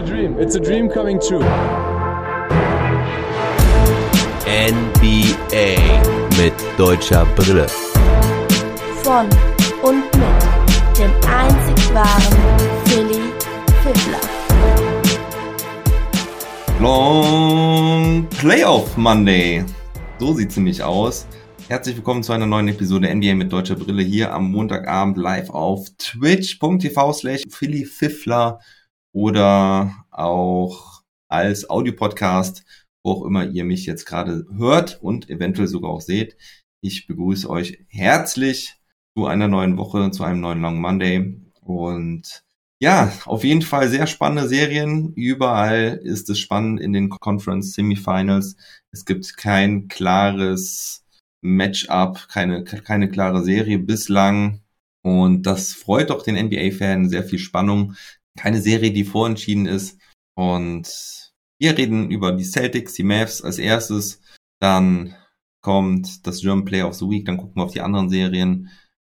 a dream. It's a dream coming true. NBA mit deutscher Brille. Von und mit dem einzig wahren Philly Fiddler. Long Playoff Monday. So sieht's nämlich aus. Herzlich willkommen zu einer neuen Episode NBA mit deutscher Brille hier am Montagabend live auf twitch.tv slash Philly Fiffler oder auch als Audiopodcast, wo auch immer ihr mich jetzt gerade hört und eventuell sogar auch seht. Ich begrüße euch herzlich zu einer neuen Woche, zu einem neuen Long Monday und ja, auf jeden Fall sehr spannende Serien. Überall ist es spannend in den Conference Semifinals. Es gibt kein klares Matchup, keine, keine klare Serie bislang. Und das freut doch den NBA-Fan. Sehr viel Spannung. Keine Serie, die vorentschieden ist. Und wir reden über die Celtics, die Mavs als erstes. Dann kommt das German Player of the Week. Dann gucken wir auf die anderen Serien.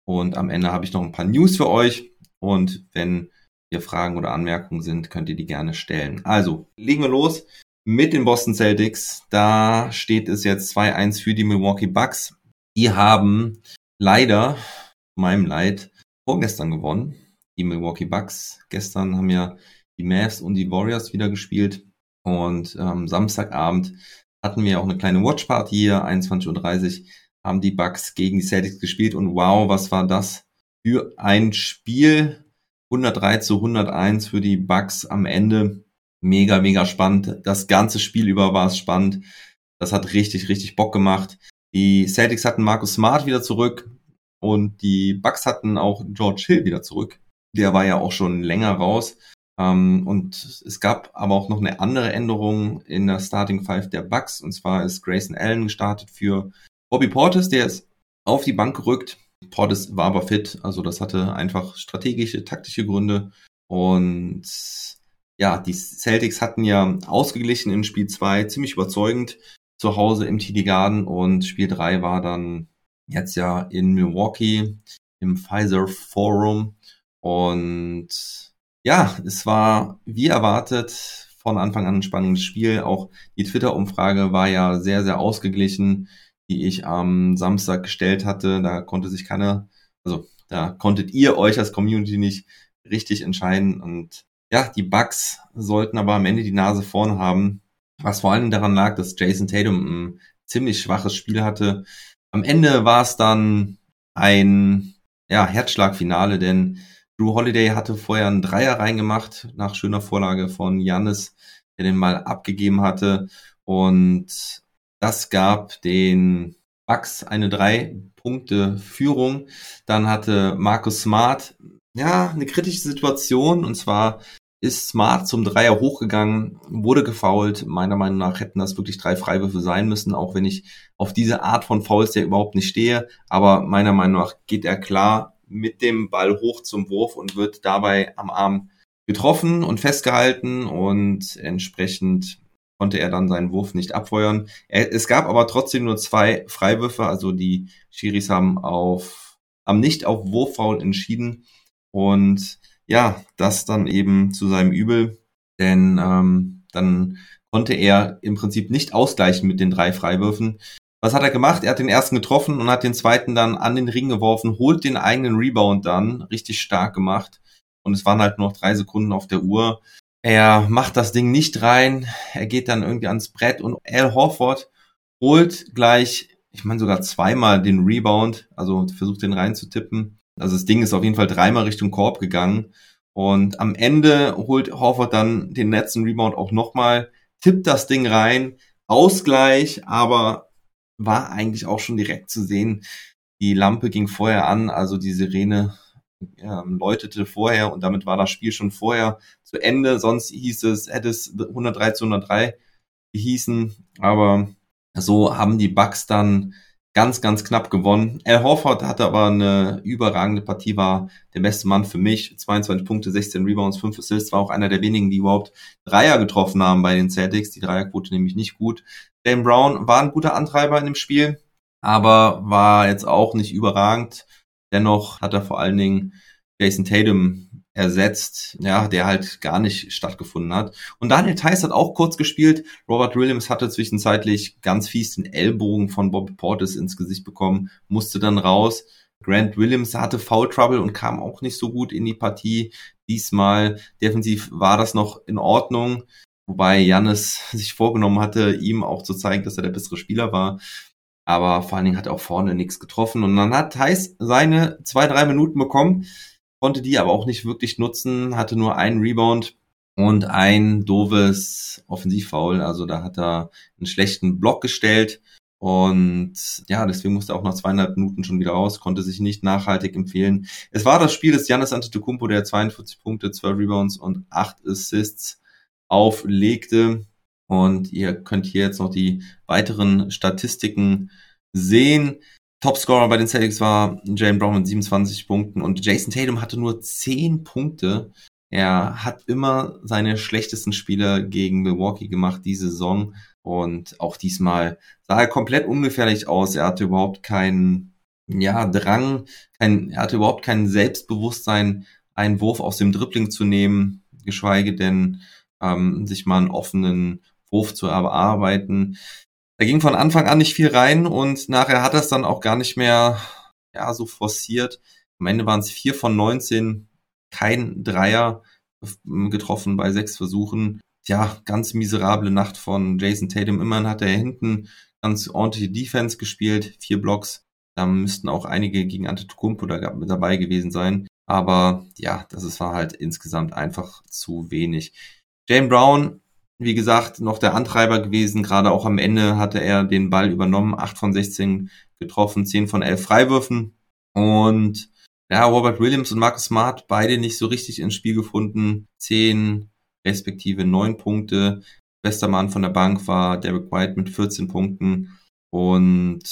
Und am Ende habe ich noch ein paar News für euch. Und wenn hier Fragen oder Anmerkungen sind, könnt ihr die gerne stellen. Also, legen wir los mit den Boston Celtics. Da steht es jetzt 2-1 für die Milwaukee Bucks. Die haben leider, meinem Leid, vorgestern gewonnen. Die Milwaukee Bucks. Gestern haben ja die Mavs und die Warriors wieder gespielt. Und ähm, Samstagabend hatten wir auch eine kleine Watchparty hier, 21.30 Uhr, haben die Bucks gegen die Celtics gespielt. Und wow, was war das für ein Spiel? 103 zu 101 für die Bucks am Ende. Mega, mega spannend. Das ganze Spiel über war es spannend. Das hat richtig, richtig Bock gemacht. Die Celtics hatten Markus Smart wieder zurück und die Bucks hatten auch George Hill wieder zurück. Der war ja auch schon länger raus. Ähm, und es gab aber auch noch eine andere Änderung in der Starting Five der Bucks. Und zwar ist Grayson Allen gestartet für Bobby Portis. Der ist auf die Bank gerückt. Portis war aber fit, also das hatte einfach strategische, taktische Gründe. Und ja, die Celtics hatten ja ausgeglichen in Spiel 2 ziemlich überzeugend zu Hause im TD Garden und Spiel 3 war dann jetzt ja in Milwaukee im Pfizer Forum. Und ja, es war wie erwartet von Anfang an ein spannendes Spiel. Auch die Twitter-Umfrage war ja sehr, sehr ausgeglichen die ich am Samstag gestellt hatte. Da konnte sich keiner, also da konntet ihr euch als Community nicht richtig entscheiden. Und ja, die Bugs sollten aber am Ende die Nase vorn haben, was vor allem daran lag, dass Jason Tatum ein ziemlich schwaches Spiel hatte. Am Ende war es dann ein ja, Herzschlagfinale, denn Drew Holiday hatte vorher einen Dreier reingemacht, nach schöner Vorlage von Jannis, der den mal abgegeben hatte. Und das gab den Bucks eine drei Punkte Führung. Dann hatte Markus Smart ja eine kritische Situation und zwar ist Smart zum Dreier hochgegangen, wurde gefoult. Meiner Meinung nach hätten das wirklich drei Freiwürfe sein müssen, auch wenn ich auf diese Art von Fouls ja überhaupt nicht stehe. Aber meiner Meinung nach geht er klar mit dem Ball hoch zum Wurf und wird dabei am Arm getroffen und festgehalten und entsprechend konnte er dann seinen Wurf nicht abfeuern. Er, es gab aber trotzdem nur zwei Freiwürfe, also die Schiris haben auf, haben nicht auf Wurffoul entschieden und ja, das dann eben zu seinem Übel, denn ähm, dann konnte er im Prinzip nicht ausgleichen mit den drei Freiwürfen. Was hat er gemacht? Er hat den ersten getroffen und hat den zweiten dann an den Ring geworfen, holt den eigenen Rebound dann, richtig stark gemacht. Und es waren halt nur noch drei Sekunden auf der Uhr. Er macht das Ding nicht rein. Er geht dann irgendwie ans Brett und Al Horford holt gleich, ich meine sogar zweimal den Rebound, also versucht den reinzutippen. Also das Ding ist auf jeden Fall dreimal Richtung Korb gegangen. Und am Ende holt Horford dann den letzten Rebound auch nochmal, tippt das Ding rein, Ausgleich, aber war eigentlich auch schon direkt zu sehen. Die Lampe ging vorher an, also die Sirene ähm, läutete vorher und damit war das Spiel schon vorher zu Ende. Sonst hieß es, hätte es 103 zu 103 hießen, aber so haben die Bucks dann ganz, ganz knapp gewonnen. Al Horford hatte aber eine überragende Partie, war der beste Mann für mich. 22 Punkte, 16 Rebounds, 5 Assists, war auch einer der wenigen, die überhaupt Dreier getroffen haben bei den Celtics. Die Dreierquote nämlich nicht gut. Dan Brown war ein guter Antreiber in dem Spiel, aber war jetzt auch nicht überragend. Dennoch hat er vor allen Dingen Jason Tatum ersetzt, ja, der halt gar nicht stattgefunden hat. Und Daniel Theiss hat auch kurz gespielt. Robert Williams hatte zwischenzeitlich ganz fies den Ellbogen von Bobby Portis ins Gesicht bekommen, musste dann raus. Grant Williams hatte Foul Trouble und kam auch nicht so gut in die Partie. Diesmal defensiv war das noch in Ordnung, wobei Jannis sich vorgenommen hatte, ihm auch zu zeigen, dass er der bessere Spieler war. Aber vor allen Dingen hat er auch vorne nichts getroffen. Und dann hat Theiss seine zwei, drei Minuten bekommen konnte die aber auch nicht wirklich nutzen, hatte nur einen Rebound und ein doofes Offensivfoul. Also da hat er einen schlechten Block gestellt. Und ja, deswegen musste er auch nach zweieinhalb Minuten schon wieder raus, konnte sich nicht nachhaltig empfehlen. Es war das Spiel des Giannis Antetokounmpo, der 42 Punkte, 12 Rebounds und 8 Assists auflegte. Und ihr könnt hier jetzt noch die weiteren Statistiken sehen. Topscorer bei den Celtics war Jalen Brown mit 27 Punkten und Jason Tatum hatte nur 10 Punkte. Er hat immer seine schlechtesten Spiele gegen Milwaukee gemacht diese Saison und auch diesmal sah er komplett ungefährlich aus. Er hatte überhaupt keinen ja, Drang, kein, er hatte überhaupt kein Selbstbewusstsein, einen Wurf aus dem Dribbling zu nehmen, geschweige denn ähm, sich mal einen offenen Wurf zu erarbeiten. Da ging von Anfang an nicht viel rein und nachher hat er es dann auch gar nicht mehr ja, so forciert. Am Ende waren es vier von 19, kein Dreier getroffen bei sechs Versuchen. Ja, ganz miserable Nacht von Jason Tatum. Immerhin hat er hinten ganz ordentliche Defense gespielt, vier Blocks. Da müssten auch einige gegen Antetokounmpo dabei gewesen sein. Aber ja, das war halt insgesamt einfach zu wenig. Jane Brown wie gesagt, noch der Antreiber gewesen. Gerade auch am Ende hatte er den Ball übernommen, 8 von 16 getroffen, 10 von 11 Freiwürfen. Und ja, Robert Williams und Marcus Smart beide nicht so richtig ins Spiel gefunden. 10 respektive 9 Punkte. Bester Mann von der Bank war Derek White mit 14 Punkten. Und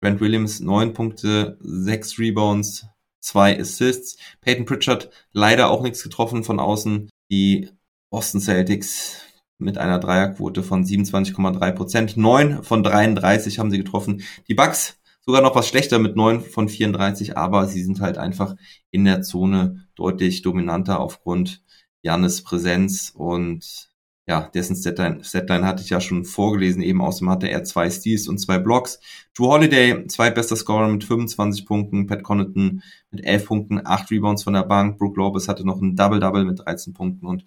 Grant Williams 9 Punkte, 6 Rebounds, 2 Assists. Peyton Pritchard leider auch nichts getroffen von außen. Die Boston Celtics mit einer Dreierquote von 27,3 Prozent. Neun von 33 haben sie getroffen. Die Bucks sogar noch was schlechter mit neun von 34, aber sie sind halt einfach in der Zone deutlich dominanter aufgrund Jannes Präsenz und ja, dessen Setline, hatte ich ja schon vorgelesen, eben außerdem hatte er zwei Steals und zwei Blocks. Drew Holiday, zweitbester Scorer mit 25 Punkten, Pat Connaughton mit 11 Punkten, 8 Rebounds von der Bank, Brooke Lopez hatte noch ein Double-Double mit 13 Punkten und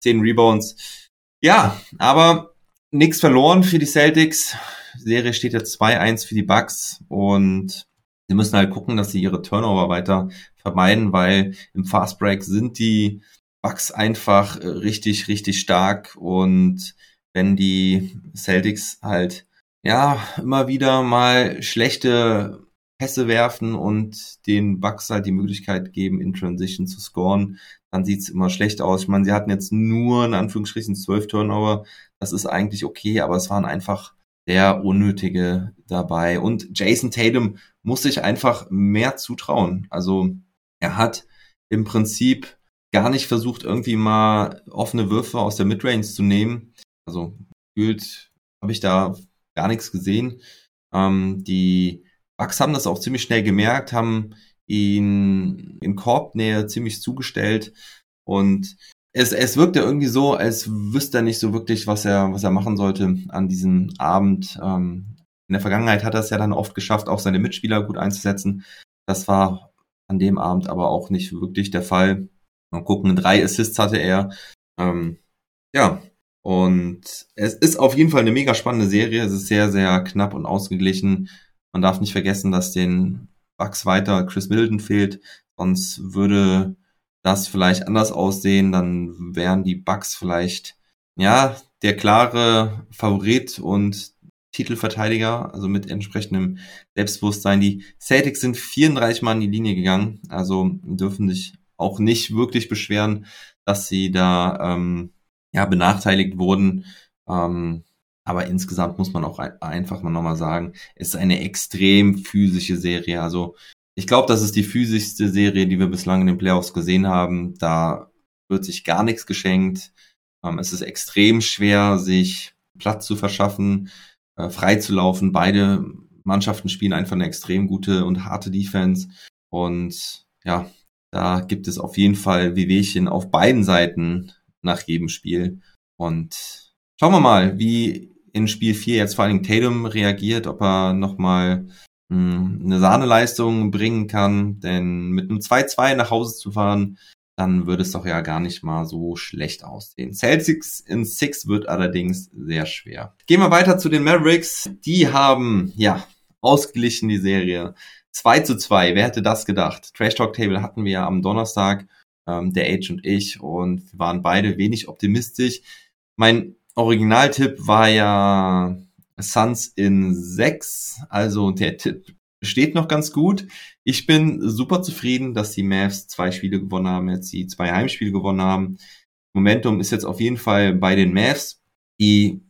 10 Rebounds. Ja, aber nichts verloren für die Celtics. Die Serie steht jetzt 2-1 für die Bucks und sie müssen halt gucken, dass sie ihre Turnover weiter vermeiden, weil im Fast Break sind die Bucks einfach richtig, richtig stark und wenn die Celtics halt ja immer wieder mal schlechte Pässe werfen und den Bucks halt die Möglichkeit geben, in Transition zu scoren, dann sieht's immer schlecht aus. Ich meine, sie hatten jetzt nur in Anführungsstrichen zwölf Turnover. Das ist eigentlich okay, aber es waren einfach sehr unnötige dabei. Und Jason Tatum muss sich einfach mehr zutrauen. Also er hat im Prinzip gar nicht versucht, irgendwie mal offene Würfe aus der Midrange zu nehmen. Also gefühlt habe ich da gar nichts gesehen. Ähm, die Bucks haben das auch ziemlich schnell gemerkt, haben ihn in Korbnähe ziemlich zugestellt und es, es wirkte irgendwie so, als wüsste er nicht so wirklich, was er, was er machen sollte an diesem Abend. Ähm, in der Vergangenheit hat er es ja dann oft geschafft, auch seine Mitspieler gut einzusetzen. Das war an dem Abend aber auch nicht wirklich der Fall. Mal gucken, drei Assists hatte er. Ähm, ja, und es ist auf jeden Fall eine mega spannende Serie. Es ist sehr, sehr knapp und ausgeglichen. Man darf nicht vergessen, dass den Bucks weiter Chris Middleton fehlt. Sonst würde das vielleicht anders aussehen. Dann wären die Bucks vielleicht, ja, der klare Favorit und Titelverteidiger, also mit entsprechendem Selbstbewusstsein. Die Celtics sind 34 Mal in die Linie gegangen, also dürfen sich auch nicht wirklich beschweren, dass sie da ähm, ja benachteiligt wurden. Ähm, aber insgesamt muss man auch einfach mal nochmal sagen, es ist eine extrem physische Serie. Also ich glaube, das ist die physischste Serie, die wir bislang in den Playoffs gesehen haben. Da wird sich gar nichts geschenkt. Ähm, es ist extrem schwer, sich Platz zu verschaffen, äh, frei zu laufen. Beide Mannschaften spielen einfach eine extrem gute und harte Defense. Und ja, Da gibt es auf jeden Fall Wehwehchen auf beiden Seiten nach jedem Spiel. Und schauen wir mal, wie in Spiel 4 jetzt vor allem Tatum reagiert, ob er nochmal hm, eine Sahneleistung bringen kann. Denn mit einem 2-2 nach Hause zu fahren, dann würde es doch ja gar nicht mal so schlecht aussehen. Celtics in 6 wird allerdings sehr schwer. Gehen wir weiter zu den Mavericks. Die haben, ja, ausgeglichen die Serie. 2 zu 2, wer hätte das gedacht? Trash Talk Table hatten wir ja am Donnerstag, ähm, der Age und ich, und wir waren beide wenig optimistisch. Mein Originaltipp war ja Suns in 6, also der Tipp steht noch ganz gut. Ich bin super zufrieden, dass die Mavs zwei Spiele gewonnen haben, jetzt die zwei Heimspiele gewonnen haben. Momentum ist jetzt auf jeden Fall bei den Mavs. Die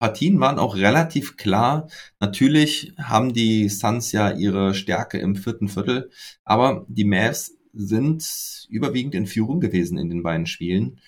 Partien waren auch relativ klar. Natürlich haben die Suns ja ihre Stärke im vierten Viertel, aber die Mavs sind überwiegend in Führung gewesen in den beiden Spielen.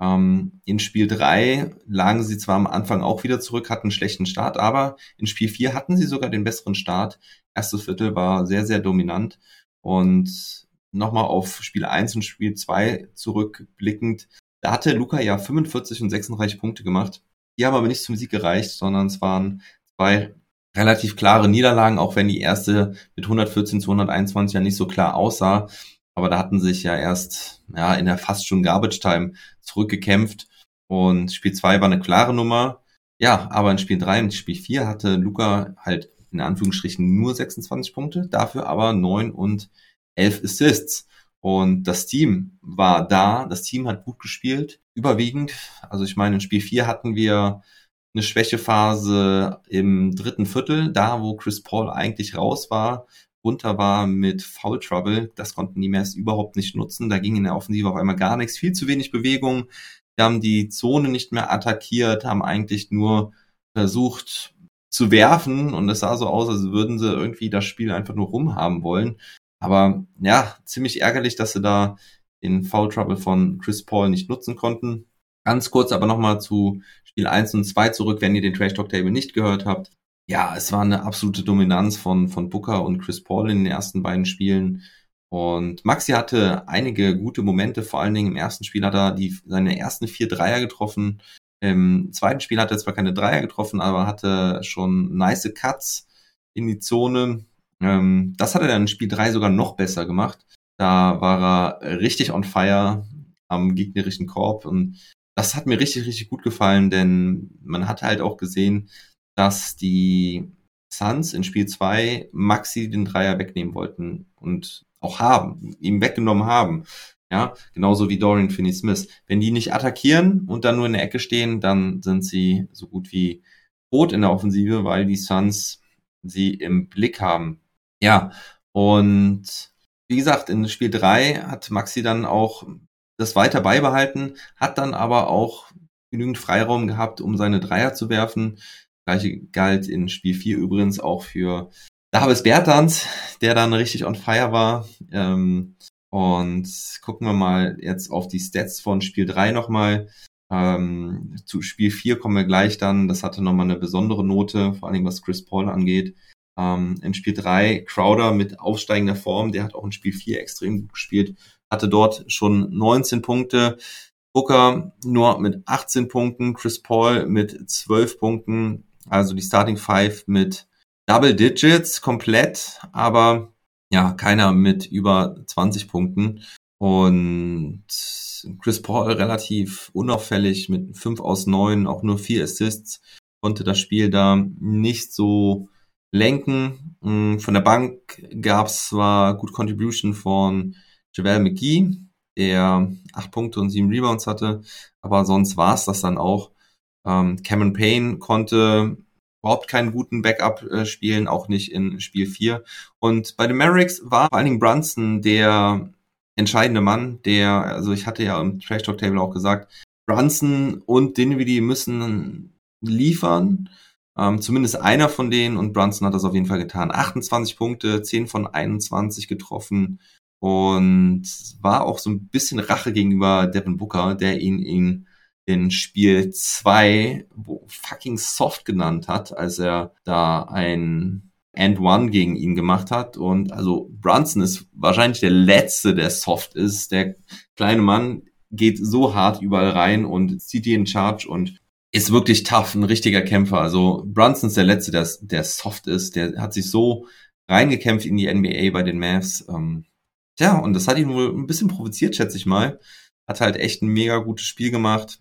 Ähm, in Spiel 3 lagen sie zwar am Anfang auch wieder zurück, hatten einen schlechten Start, aber in Spiel 4 hatten sie sogar den besseren Start. Erstes Viertel war sehr, sehr dominant. Und nochmal auf Spiel 1 und Spiel 2 zurückblickend, da hatte Luca ja 45 und 36 Punkte gemacht. Die haben aber nicht zum Sieg gereicht, sondern es waren zwei relativ klare Niederlagen, auch wenn die erste mit 114 zu 121 ja nicht so klar aussah. Aber da hatten sich ja erst ja, in der fast schon Garbage Time zurückgekämpft. Und Spiel 2 war eine klare Nummer. Ja, aber in Spiel 3 und Spiel 4 hatte Luca halt in Anführungsstrichen nur 26 Punkte, dafür aber 9 und 11 Assists. Und das Team war da, das Team hat gut gespielt, überwiegend. Also ich meine, in Spiel 4 hatten wir eine Schwächephase im dritten Viertel, da wo Chris Paul eigentlich raus war, runter war mit Foul Trouble. Das konnten die Mavs überhaupt nicht nutzen. Da ging in der Offensive auf einmal gar nichts, viel zu wenig Bewegung. Wir haben die Zone nicht mehr attackiert, haben eigentlich nur versucht zu werfen und es sah so aus, als würden sie irgendwie das Spiel einfach nur rumhaben wollen. Aber ja, ziemlich ärgerlich, dass sie da den Foul Trouble von Chris Paul nicht nutzen konnten. Ganz kurz aber nochmal zu Spiel 1 und 2 zurück, wenn ihr den Trash Talk Table nicht gehört habt. Ja, es war eine absolute Dominanz von, von Booker und Chris Paul in den ersten beiden Spielen. Und Maxi hatte einige gute Momente, vor allen Dingen im ersten Spiel hat er die, seine ersten vier Dreier getroffen. Im zweiten Spiel hat er zwar keine Dreier getroffen, aber hatte schon nice Cuts in die Zone. Ähm, das hat er dann in Spiel 3 sogar noch besser gemacht. Da war er richtig on fire am gegnerischen Korb und das hat mir richtig, richtig gut gefallen, denn man hat halt auch gesehen, dass die Suns in Spiel 2 Maxi den Dreier wegnehmen wollten und auch haben, ihm weggenommen haben. Ja, genauso wie Dorian Finney-Smith. Wenn die nicht attackieren und dann nur in der Ecke stehen, dann sind sie so gut wie tot in der Offensive, weil die Suns sie im Blick haben. Ja, und wie gesagt, in Spiel 3 hat Maxi dann auch das weiter beibehalten, hat dann aber auch genügend Freiraum gehabt, um seine Dreier zu werfen. Gleiche galt in Spiel 4 übrigens auch für Davis Bertans, der dann richtig on fire war. Ähm, und gucken wir mal jetzt auf die Stats von Spiel 3 nochmal. Ähm, zu Spiel 4 kommen wir gleich dann. Das hatte nochmal eine besondere Note, vor allem was Chris Paul angeht. Ähm, in Spiel 3 Crowder mit aufsteigender Form, der hat auch in Spiel 4 extrem gut gespielt, hatte dort schon 19 Punkte. Booker nur mit 18 Punkten, Chris Paul mit 12 Punkten, also die Starting Five mit Double Digits komplett, aber ja, keiner mit über 20 Punkten. Und Chris Paul relativ unauffällig mit 5 aus 9, auch nur 4 Assists, konnte das Spiel da nicht so lenken. Mm, von der Bank gab es zwar gut Contribution von JaVale McGee, der 8 Punkte und 7 Rebounds hatte, aber sonst war es das dann auch. Ähm, Cameron Payne konnte überhaupt keinen guten Backup äh, spielen, auch nicht in Spiel 4. Und bei den Mavericks war vor allen Dingen Brunson der entscheidende Mann, der, also ich hatte ja im Trash Talk Table auch gesagt, Brunson und Dinwiddie müssen liefern. Ähm, zumindest einer von denen und Brunson hat das auf jeden Fall getan. 28 Punkte, 10 von 21 getroffen und war auch so ein bisschen Rache gegenüber Devin Booker, der ihn in in Spiel 2 fucking soft genannt hat, als er da ein and One gegen ihn gemacht hat. Und also Brunson ist wahrscheinlich der Letzte, der soft ist. Der kleine Mann geht so hart überall rein und zieht in Charge und ist wirklich tough, ein richtiger Kämpfer. Also Brunson ist der Letzte, der, der soft ist. Der hat sich so reingekämpft in die NBA bei den Mavs. Ähm, ja, und das hat ihn wohl ein bisschen provoziert, schätze ich mal. Hat halt echt ein mega gutes Spiel gemacht.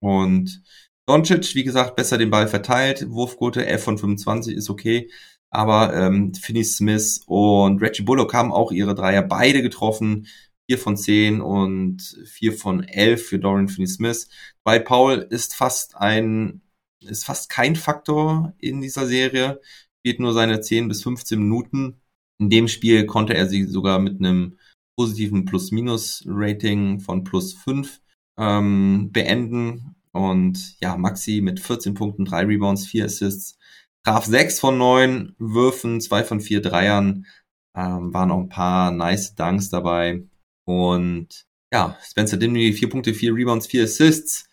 Und Doncic, wie gesagt, besser den Ball verteilt. Wurfquote 11 von 25 ist okay. Aber ähm, Finney Smith und Reggie Bullock haben auch ihre Dreier beide getroffen. 4 von 10 und 4 von 11 für Dorian Finney-Smith. Bei Paul ist fast ein, ist fast kein Faktor in dieser Serie. Spielt nur seine 10 bis 15 Minuten. In dem Spiel konnte er sie sogar mit einem positiven Plus-Minus-Rating von plus 5 ähm, beenden. Und ja, Maxi mit 14 Punkten, 3 Rebounds, 4 Assists, traf 6 von 9 Würfen, 2 von 4 Dreiern. Ähm, waren auch ein paar nice Dunks dabei. Und ja, Spencer Dinwiddie, 4 Punkte, 4 Rebounds, 4 Assists.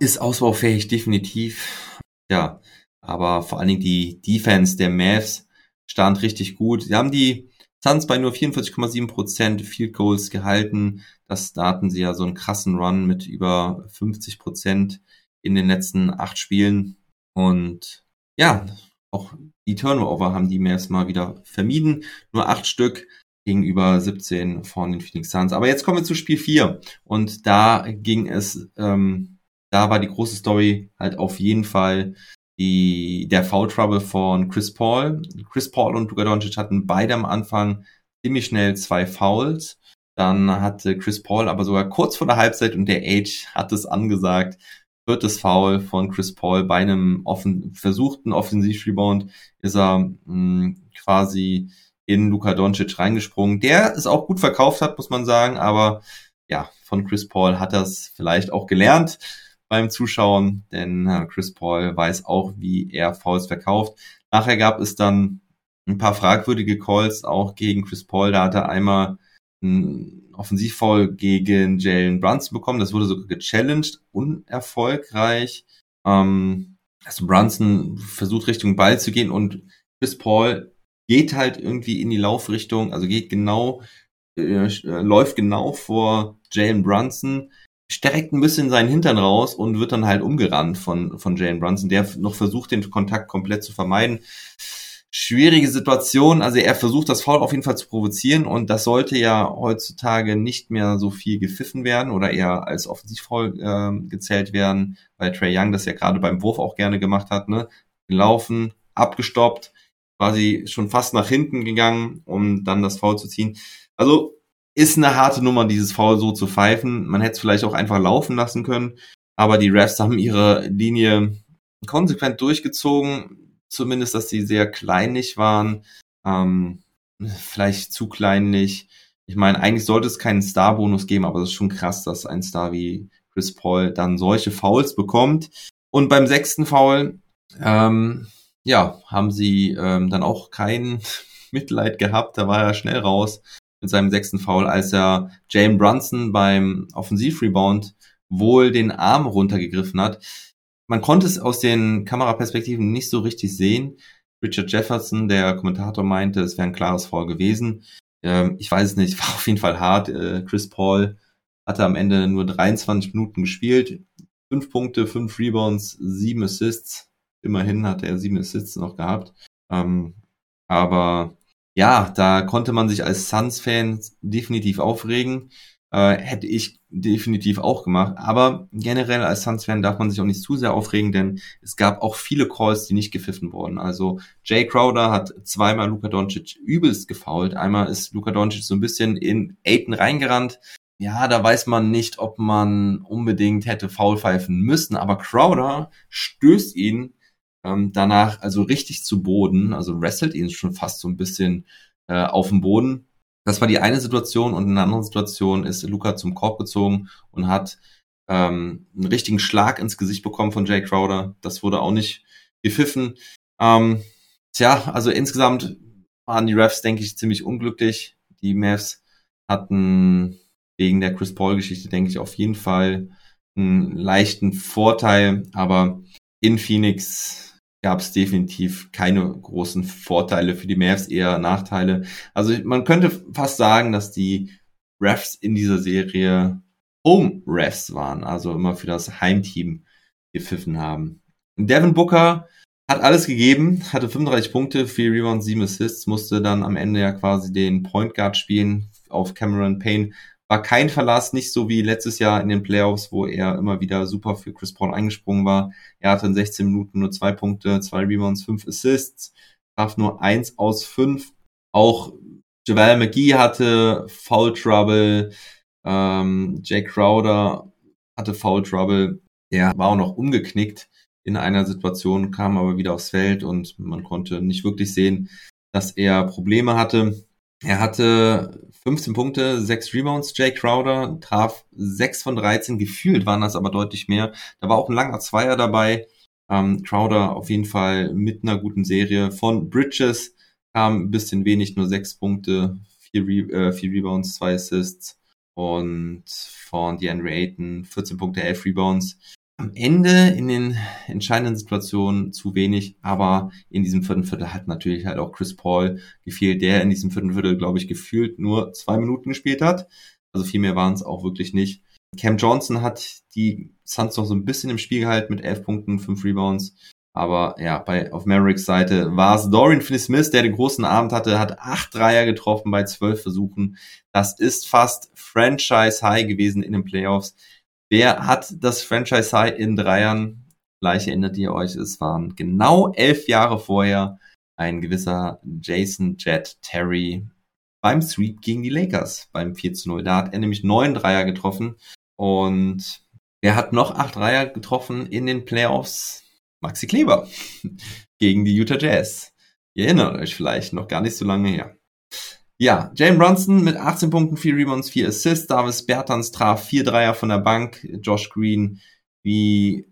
Ist ausbaufähig, definitiv. Ja, aber vor allen Dingen die Defense der Mavs stand richtig gut. Sie haben die Suns bei nur 44,7% Field Goals gehalten. Das, da hatten sie ja so einen krassen Run mit über 50% in den letzten acht Spielen. Und ja, auch die Turnover haben die Mavs mal wieder vermieden. Nur acht Stück gegenüber 17 von den Phoenix Suns. Aber jetzt kommen wir zu Spiel 4 und da ging es, ähm, da war die große Story halt auf jeden Fall die, der Foul Trouble von Chris Paul. Chris Paul und Luka Doncic hatten beide am Anfang ziemlich schnell zwei Fouls. Dann hatte Chris Paul aber sogar kurz vor der Halbzeit und der Age hat es angesagt, viertes Foul von Chris Paul bei einem offen, versuchten Offensivrebound ist er mh, hm, quasi in Luka Doncic reingesprungen, der es auch gut verkauft hat, muss man sagen, aber ja, von Chris Paul hat er es vielleicht auch gelernt beim Zuschauen, denn äh, Chris Paul weiß auch, wie er Fouls verkauft. Nachher gab es dann ein paar fragwürdige Calls auch gegen Chris Paul. Da hat er einmal einen Offensivfoul gegen Jalen Brunson bekommen. Das wurde sogar gechallenged, unerfolgreich. Ähm, also Brunson versucht Richtung Ball zu gehen und Chris Paul geht halt irgendwie in die Laufrichtung, also geht genau, äh, äh, läuft genau vor Jalen Brunson, streckt ein bisschen seinen Hintern raus und wird dann halt umgerannt von, von Jalen Brunson, der noch versucht, den Kontakt komplett zu vermeiden. Schwierige Situation, also er versucht das Foul auf jeden Fall zu provozieren und das sollte ja heutzutage nicht mehr so viel gepfiffen werden oder eher als Offensivfoul äh, gezählt werden, weil Trey Young das ja gerade beim Wurf auch gerne gemacht hat, ne? Gelaufen, abgestoppt, quasi schon fast nach hinten gegangen, um dann das Foul zu ziehen. Also ist eine harte Nummer, dieses Foul so zu pfeifen. Man hätte es vielleicht auch einfach laufen lassen können, aber die Refs haben ihre Linie konsequent durchgezogen, zumindest, dass sie sehr kleinlich waren, ähm, vielleicht zu kleinlich. Ich meine, eigentlich sollte es keinen Star-Bonus geben, aber es ist schon krass, dass ein Star wie Chris Paul dann solche Fouls bekommt. Und beim sechsten Foul, ähm, ja, haben sie ähm, dann auch kein Mitleid gehabt. Da war er schnell raus mit seinem sechsten Foul, als er Jane Brunson beim Offensivrebound wohl den Arm runtergegriffen hat. Man konnte es aus den Kameraperspektiven nicht so richtig sehen. Richard Jefferson, der Kommentator, meinte, es wäre ein klares Foul gewesen. Ähm, ich weiß es nicht, war auf jeden Fall hart. Äh, Chris Paul hatte am Ende nur 23 Minuten gespielt. Fünf Punkte, fünf Rebounds, sieben Assists. Immerhin hat er sieben Assists noch gehabt. Ähm, aber ja, da konnte man sich als Suns-Fan definitiv aufregen. Äh, hätte ich definitiv auch gemacht. Aber generell als Suns-Fan darf man sich auch nicht zu sehr aufregen, denn es gab auch viele Calls, die nicht gepfiffen wurden. Also Jay Crowder hat zweimal Luka Doncic übelst gefault. Einmal ist Luka Doncic so ein bisschen in Aiden reingerannt. Ja, da weiß man nicht, ob man unbedingt hätte faul pfeifen müssen, aber Crowder stößt ihn ähm, danach also richtig zu Boden, also wrestelt ihn schon fast so ein bisschen äh, auf dem Boden. Das war die eine Situation und in einer anderen Situation ist Luca zum Korb gezogen und hat ähm, einen richtigen Schlag ins Gesicht bekommen von Jay Crowder. Das wurde auch nicht gepfiffen. Ähm, tja, also insgesamt waren die Refs, denke ich, ziemlich unglücklich. Die Mavs hatten wegen der Chris Paul-Geschichte, denke ich, auf jeden Fall einen leichten Vorteil, aber in Phoenix gab es definitiv keine großen Vorteile für die Mavs, eher Nachteile. Also man könnte fast sagen, dass die Refs in dieser Serie Home Refs waren, also immer für das Heimteam gepfiffen haben. Devin Booker hat alles gegeben, hatte 35 Punkte, 4 Rebounds, 7 Assists, musste dann am Ende ja quasi den Point Guard spielen auf Cameron Payne. War kein Verlass, nicht so wie letztes Jahr in den Playoffs, wo er immer wieder super für Chris Paul eingesprungen war. Er hatte in 16 Minuten nur zwei Punkte, zwei Rebounds, fünf Assists, traf nur eins aus fünf. Auch Javel McGee hatte Foul Trouble, ähm, Jake Crowder hatte Foul Trouble. Der war auch noch umgeknickt in einer Situation, kam aber wieder aufs Feld und man konnte nicht wirklich sehen, dass er Probleme hatte. Er hatte 15 Punkte, 6 Rebounds. Jay Crowder traf 6 von 13. Gefühlt waren das aber deutlich mehr. Da war auch ein langer Zweier dabei. Ähm, Crowder auf jeden Fall mit einer guten Serie. Von Bridges kam ein bisschen wenig, nur 6 Punkte, 4, Re äh, 4 Rebounds, 2 Assists. Und von DeAndre Ayton 14 Punkte, 11 Rebounds am Ende in den entscheidenden Situationen zu wenig, aber in diesem vierten Viertel hat natürlich halt auch Chris Paul gefehlt, der in diesem vierten Viertel, glaube ich, gefühlt nur zwei Minuten gespielt hat. Also viel mehr waren es auch wirklich nicht. Cam Johnson hat die Suns noch so ein bisschen im Spiel gehalten mit elf Punkten, fünf Rebounds. Aber ja, bei, auf Mavericks Seite war es Dorian Finney-Smith, der den großen Abend hatte, hat acht Dreier getroffen bei zwölf Versuchen. Das ist fast Franchise-High gewesen in den Playoffs. Wer hat das Franchise High in drei Jahren? Vielleicht erinnert ihr euch, es waren genau elf Jahre vorher ein gewisser Jason Jet Terry beim Sweep gegen die Lakers beim 4 zu 0. Da hat er nämlich neun Dreier getroffen und er hat noch acht Dreier getroffen in den Playoffs. Maxi Kleber gegen die Utah Jazz. Ihr erinnert euch vielleicht noch gar nicht so lange her. Ja, Jane Brunson mit 18 Punkten, 4 Rebounds, 4 Assists. Davis Bertans traf 4 Dreier von der Bank. Josh Green, wie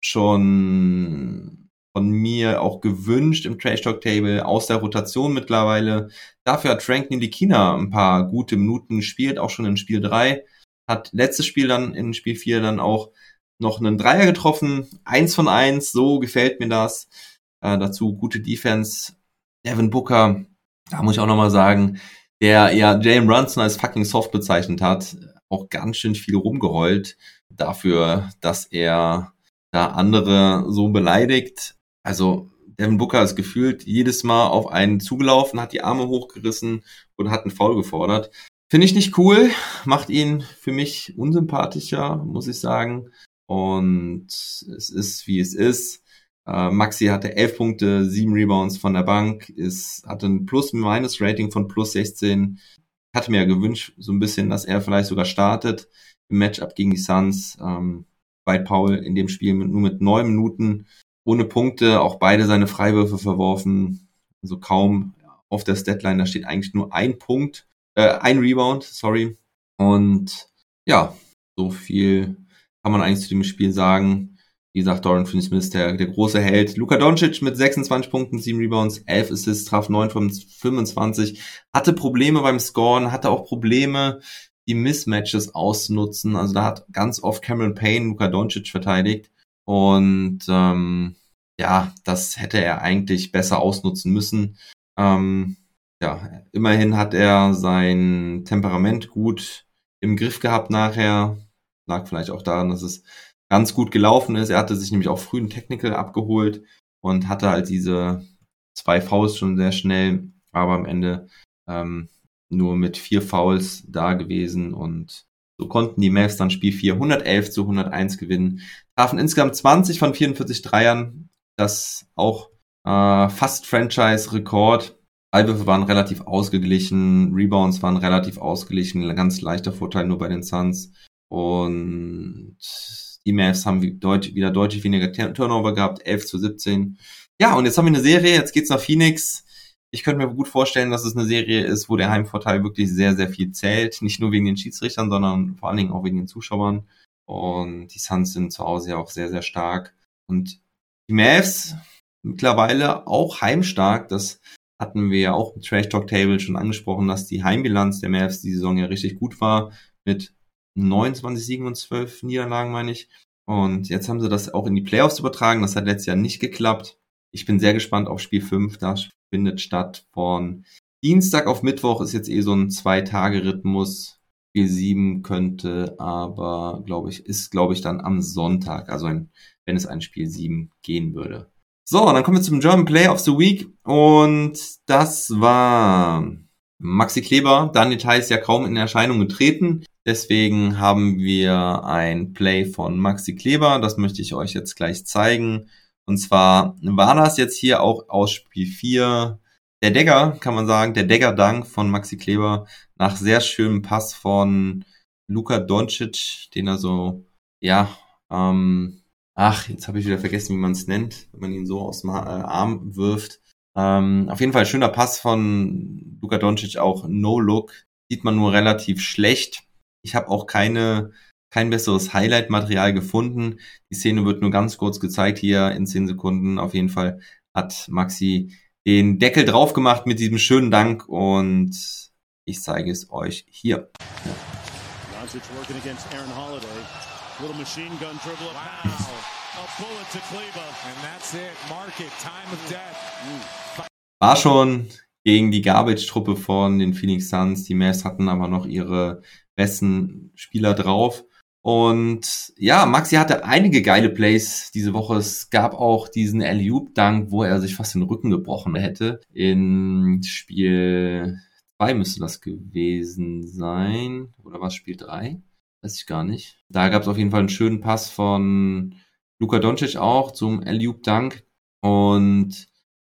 schon von mir auch gewünscht im Trash Talk Table, aus der Rotation mittlerweile. Dafür hat Frank Nilikina ein paar gute Minuten gespielt, auch schon in Spiel 3. Hat letztes Spiel dann in Spiel 4 dann auch noch einen Dreier getroffen. Eins von eins, so gefällt mir das. Äh, dazu gute Defense. Devin Booker da muss ich auch nochmal sagen, der ja Jalen Brunson als fucking soft bezeichnet hat, auch ganz schön viel rumgeheult dafür, dass er da andere so beleidigt. Also Devin Booker ist gefühlt jedes Mal auf einen zugelaufen, hat die Arme hochgerissen und hat einen Foul gefordert. Finde ich nicht cool, macht ihn für mich unsympathischer, muss ich sagen. Und es ist, wie es ist. Äh, Maxi hatte 11 Punkte, 7 Rebounds von der Bank, ist, hatte ein Plus-Minus-Rating von plus 16. Hatte mir ja gewünscht, so ein bisschen, dass er vielleicht sogar startet im Matchup gegen die Suns. Ähm, White Paul in dem Spiel mit, nur mit neun Minuten ohne Punkte, auch beide seine Freiwürfe verworfen, also kaum auf der Statline, da steht eigentlich nur ein Punkt, äh, ein Rebound, sorry. Und ja, so viel kann man eigentlich zu dem Spiel sagen. Wie gesagt, Dorian Finney-Smith, der, der große Held. Luka Doncic mit 26 Punkten, 7 Rebounds, 11 Assists, traf 9 von 25. Hatte Probleme beim Scoren, hatte auch Probleme, die Mismatches auszunutzen. Also da hat ganz oft Cameron Payne Luka Doncic verteidigt. Und ähm, ja, das hätte er eigentlich besser ausnutzen müssen. Ähm, ja, immerhin hat er sein Temperament gut im Griff gehabt nachher. Lag vielleicht auch daran, dass es ganz gut gelaufen ist. Er hatte sich nämlich auch früh ein Technical abgeholt und hatte halt diese zwei Fouls schon sehr schnell, aber am Ende ähm, nur mit vier Fouls da gewesen und so konnten die Mavs dann Spiel 4 111 zu 101 gewinnen. Trafen insgesamt 20 von 44 Dreiern, das auch äh, fast Franchise-Rekord. Ballwürfe waren relativ ausgeglichen, Rebounds waren relativ ausgeglichen, ganz leichter Vorteil nur bei den Suns. Und die Mavs haben deut wieder deutlich weniger Turnover gehabt, 11 zu 17. Ja, und jetzt haben wir eine Serie, jetzt geht's nach Phoenix. Ich könnte mir gut vorstellen, dass es eine Serie ist, wo der Heimvorteil wirklich sehr, sehr viel zählt. Nicht nur wegen den Schiedsrichtern, sondern vor allen Dingen auch wegen den Zuschauern. Und die Suns sind zu Hause ja auch sehr, sehr stark. Und die Mavs mittlerweile auch heimstark. Das hatten wir ja auch im Trash Talk Table schon angesprochen, dass die Heimbilanz der Mavs die Saison ja richtig gut war. Mit 29 Siegen und 12 Niederlagen, meine ich. Und jetzt haben sie das auch in die Playoffs übertragen. Das hat letztes Jahr nicht geklappt. Ich bin sehr gespannt auf Spiel 5. Das findet statt von Dienstag auf Mittwoch. Ist jetzt eh so ein Zwei-Tage-Rhythmus. Spiel 7 könnte aber, glaube ich, ist, glaube ich, dann am Sonntag. Also ein, wenn es ein Spiel 7 gehen würde. So, dann kommen wir zum German Play of the Week. Und das war Maxi Kleber. Daniel ist ja kaum in Erscheinung getreten. Deswegen haben wir ein Play von Maxi Kleber. Das möchte ich euch jetzt gleich zeigen. Und zwar war das jetzt hier auch aus Spiel 4 der Dagger, kann man sagen, der Dagger-Dank von Maxi Kleber nach sehr schönem Pass von Luka Doncic, den er so, ja, ähm, ach, jetzt habe ich wieder vergessen, wie man es nennt, wenn man ihn so aus dem Arm wirft. Ähm, auf jeden Fall schöner Pass von Luka Doncic, auch No-Look. Sieht man nur relativ schlecht. Ich habe auch keine kein besseres Highlight-Material gefunden. Die Szene wird nur ganz kurz gezeigt hier in 10 Sekunden. Auf jeden Fall hat Maxi den Deckel drauf gemacht mit diesem schönen Dank und ich zeige es euch hier. War schon gegen die Garbage-Truppe von den Phoenix Suns. Die Mavs hatten aber noch ihre besten Spieler drauf. Und ja, Maxi hatte einige geile Plays diese Woche. Es gab auch diesen Alley-Oop-Dunk, wo er sich fast den Rücken gebrochen hätte. In Spiel 2 müsste das gewesen sein. Oder was Spiel 3? Weiß ich gar nicht. Da gab es auf jeden Fall einen schönen Pass von Luka Doncic auch zum Alley-Oop-Dunk. Und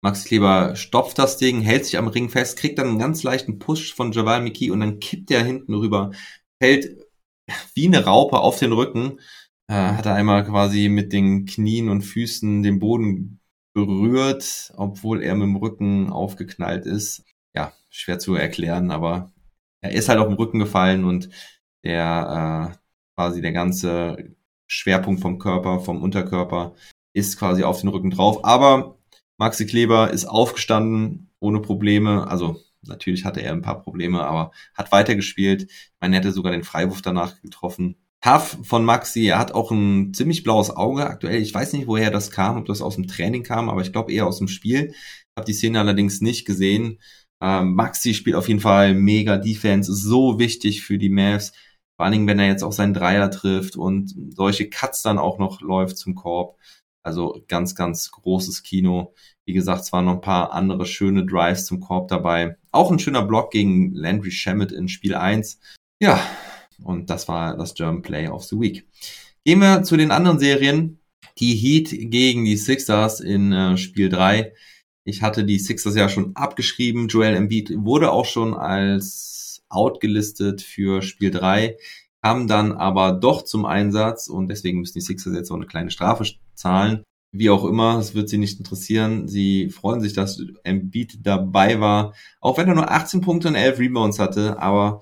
Max Kleber stopft das Ding, hält sich am Ring fest, kriegt dann einen ganz leichten Push von Javal Miki und dann kippt er hinten rüber, fällt wie eine Raupe auf den Rücken. Äh, hat er einmal quasi mit den Knien und Füßen den Boden berührt, obwohl er mit dem Rücken aufgeknallt ist. Ja, schwer zu erklären, aber er ist halt auf den Rücken gefallen und der äh, quasi der ganze Schwerpunkt vom Körper, vom Unterkörper ist quasi auf den Rücken drauf. Aber Maxi Kleber ist aufgestanden ohne Probleme, also Natürlich hatte er ein paar Probleme, aber hat weitergespielt. Er hätte sogar den Freiwurf danach getroffen. Tough von Maxi, er hat auch ein ziemlich blaues Auge aktuell. Ich weiß nicht, woher das kam, ob das aus dem Training kam, aber ich glaube eher aus dem Spiel. Habe die Szene allerdings nicht gesehen. Ähm, Maxi spielt auf jeden Fall mega Defense, so wichtig für die Mavs. Vor allen Dingen, wenn er jetzt auch seinen Dreier trifft und solche Cuts dann auch noch läuft zum Korb. Also ganz, ganz großes Kino. Wie gesagt, zwar noch ein paar andere schöne Drives zum Korb dabei. Auch ein schöner Block gegen Landry Shamet in Spiel 1. Ja, und das war das German Play of the Week. Gehen wir zu den anderen Serien. Die Heat gegen die Sixers in äh, Spiel 3. Ich hatte die Sixers ja schon abgeschrieben. Joel Embiid wurde auch schon als out gelistet für Spiel 3 kam dann aber doch zum Einsatz und deswegen müssen die Sixers jetzt auch eine kleine Strafe zahlen. Wie auch immer, es wird sie nicht interessieren. Sie freuen sich, dass Embiid dabei war, auch wenn er nur 18 Punkte und 11 Rebounds hatte. Aber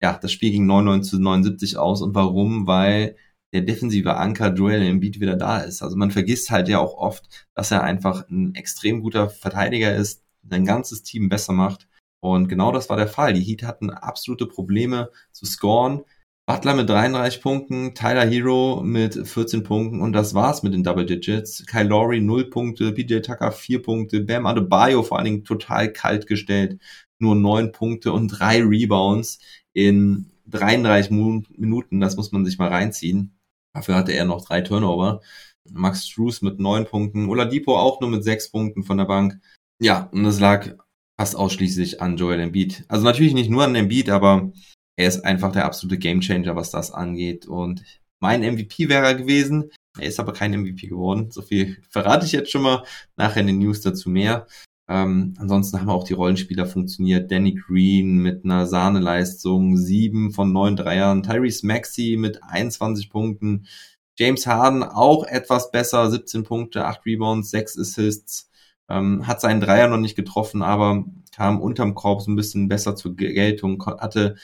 ja, das Spiel ging 99 zu 79 aus. Und warum? Weil der defensive Anker Joel Embiid wieder da ist. Also man vergisst halt ja auch oft, dass er einfach ein extrem guter Verteidiger ist, sein ganzes Team besser macht. Und genau das war der Fall. Die Heat hatten absolute Probleme zu scoren. Butler mit 33 Punkten, Tyler Hero mit 14 Punkten und das war's mit den Double Digits. Kyle Lowry 0 Punkte, PJ Tucker 4 Punkte, Bam Adebayo vor allen Dingen total kalt gestellt, nur 9 Punkte und 3 Rebounds in 33 Minuten, das muss man sich mal reinziehen. Dafür hatte er noch 3 Turnover. Max Struess mit 9 Punkten, Oladipo auch nur mit 6 Punkten von der Bank. Ja, und das lag fast ausschließlich an Joel Embiid. Also natürlich nicht nur an Embiid, aber er ist einfach der absolute Gamechanger, was das angeht. Und mein MVP wäre er gewesen. Er ist aber kein MVP geworden. So viel verrate ich jetzt schon mal. Nachher in den News dazu mehr. Ähm, ansonsten haben auch die Rollenspieler funktioniert. Danny Green mit einer Sahneleistung, sieben von neun Dreiern. Tyrese Maxey mit 21 Punkten. James Harden auch etwas besser, 17 Punkte, 8 Rebounds, 6 Assists. Ähm, hat seinen Dreier noch nicht getroffen, aber kam unterm Korb so ein bisschen besser zur Geltung, hatte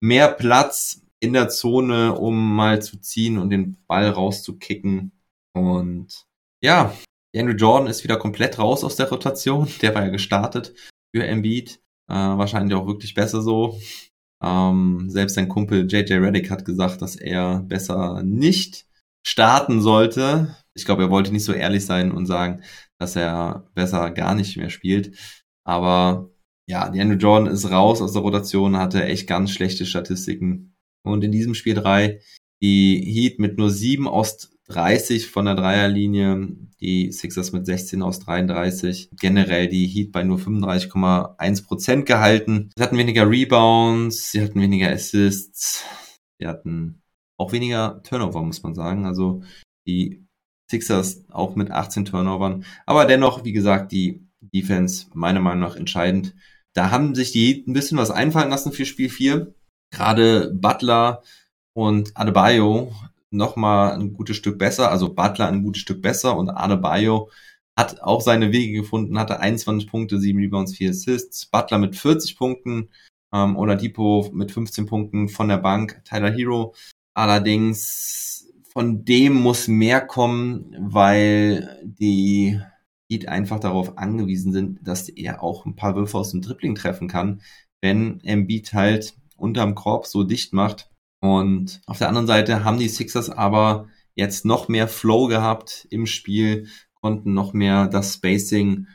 mehr Platz in der Zone, um mal zu ziehen und den Ball rauszukicken. Und ja, Andrew Jordan ist wieder komplett raus aus der Rotation. Der war ja gestartet für Embiid. Äh, wahrscheinlich auch wirklich besser so. Ähm, selbst sein Kumpel JJ Reddick hat gesagt, dass er besser nicht starten sollte. Ich glaube, er wollte nicht so ehrlich sein und sagen, dass er besser gar nicht mehr spielt. Aber ja, die Andrew Jordan ist raus aus der Rotation, hatte echt ganz schlechte Statistiken. Und in diesem Spiel 3 die Heat mit nur 7 aus 30 von der Dreierlinie, die Sixers mit 16 aus 33. Generell die Heat bei nur 35,1 Prozent gehalten. Sie hatten weniger Rebounds, sie hatten weniger Assists, sie hatten auch weniger Turnover, muss man sagen. Also die Sixers auch mit 18 Turnovern. Aber dennoch, wie gesagt, die Defense meiner Meinung nach entscheidend. Da haben sich die ein bisschen was einfallen lassen für Spiel 4. Gerade Butler und Adebayo nochmal ein gutes Stück besser, also Butler ein gutes Stück besser und Adebayo hat auch seine Wege gefunden, hatte 21 Punkte, 7 Rebounds, 4 Assists, Butler mit 40 Punkten ähm, oder Depot mit 15 Punkten von der Bank, Tyler Hero allerdings von dem muss mehr kommen, weil die Heat einfach darauf angewiesen sind, dass er auch ein paar Würfe aus dem Dribbling treffen kann, wenn Embiid halt unterm Korb so dicht macht, und auf der anderen Seite haben die Sixers aber jetzt noch mehr Flow gehabt im Spiel, konnten noch mehr das Spacing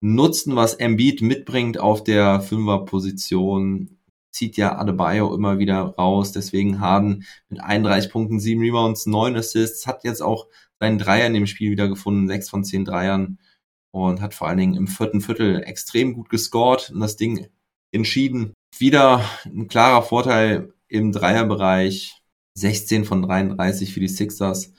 nutzen, was Embiid mitbringt auf der Fünferposition. Zieht ja Adebayo immer wieder raus, deswegen Harden mit 31 Punkten, 7 Rebounds, 9 Assists, hat jetzt auch seinen Dreier in dem Spiel wieder gefunden, 6 von 10 Dreiern. Und hat vor allen Dingen im vierten Viertel extrem gut gescored und das Ding entschieden. Wieder ein klarer Vorteil im Dreierbereich. 16 von 33 für die Sixers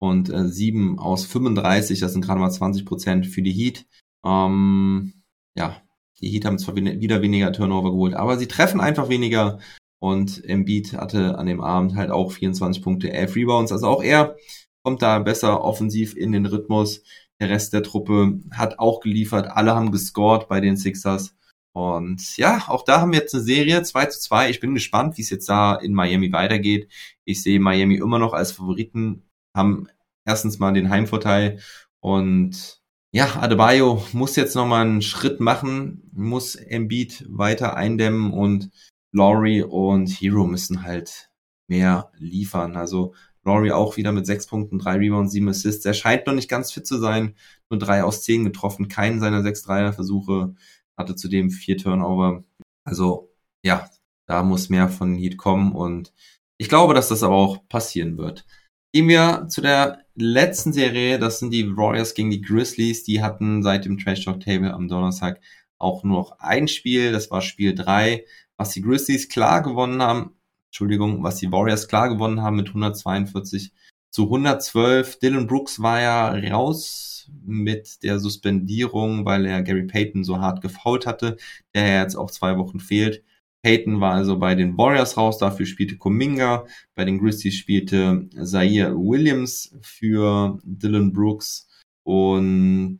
und äh, 7 aus 35, das sind gerade mal 20 Prozent für die Heat. Ähm, ja, die Heat haben zwar wieder weniger Turnover geholt, aber sie treffen einfach weniger und Embiid hatte an dem Abend halt auch 24 Punkte, 11 Rebounds, also auch er kommt da besser offensiv in den Rhythmus. Der Rest der Truppe hat auch geliefert, alle haben gescored bei den Sixers und ja, auch da haben wir jetzt eine Serie 2 zu 2. Ich bin gespannt, wie es jetzt da in Miami weitergeht. Ich sehe Miami immer noch als Favoriten, haben erstens mal den Heimvorteil und ja, Adebayo muss jetzt nochmal einen Schritt machen, muss Embiid weiter eindämmen und Laurie und Hero müssen halt mehr liefern. Also Laurie auch wieder mit sechs Punkten, drei Rebounds, sieben Assists. Er scheint noch nicht ganz fit zu sein. Nur drei aus zehn getroffen, keinen seiner sechs Dreierversuche hatte zudem vier Turnover. Also ja, da muss mehr von Heat kommen und ich glaube, dass das aber auch passieren wird. Gehen wir zu der letzten Serie, das sind die Warriors gegen die Grizzlies. Die hatten seit dem Trash Talk Table am Donnerstag auch nur noch ein Spiel, das war Spiel 3, was die Grizzlies klar gewonnen haben. Entschuldigung, was die Warriors klar gewonnen haben mit 142 zu 112. Dylan Brooks war ja raus mit der Suspendierung, weil er Gary Payton so hart gefault hatte, der jetzt auch zwei Wochen fehlt. Payton war also bei den Warriors raus, dafür spielte Kuminga. Bei den Grizzlies spielte Zaire Williams für Dylan Brooks und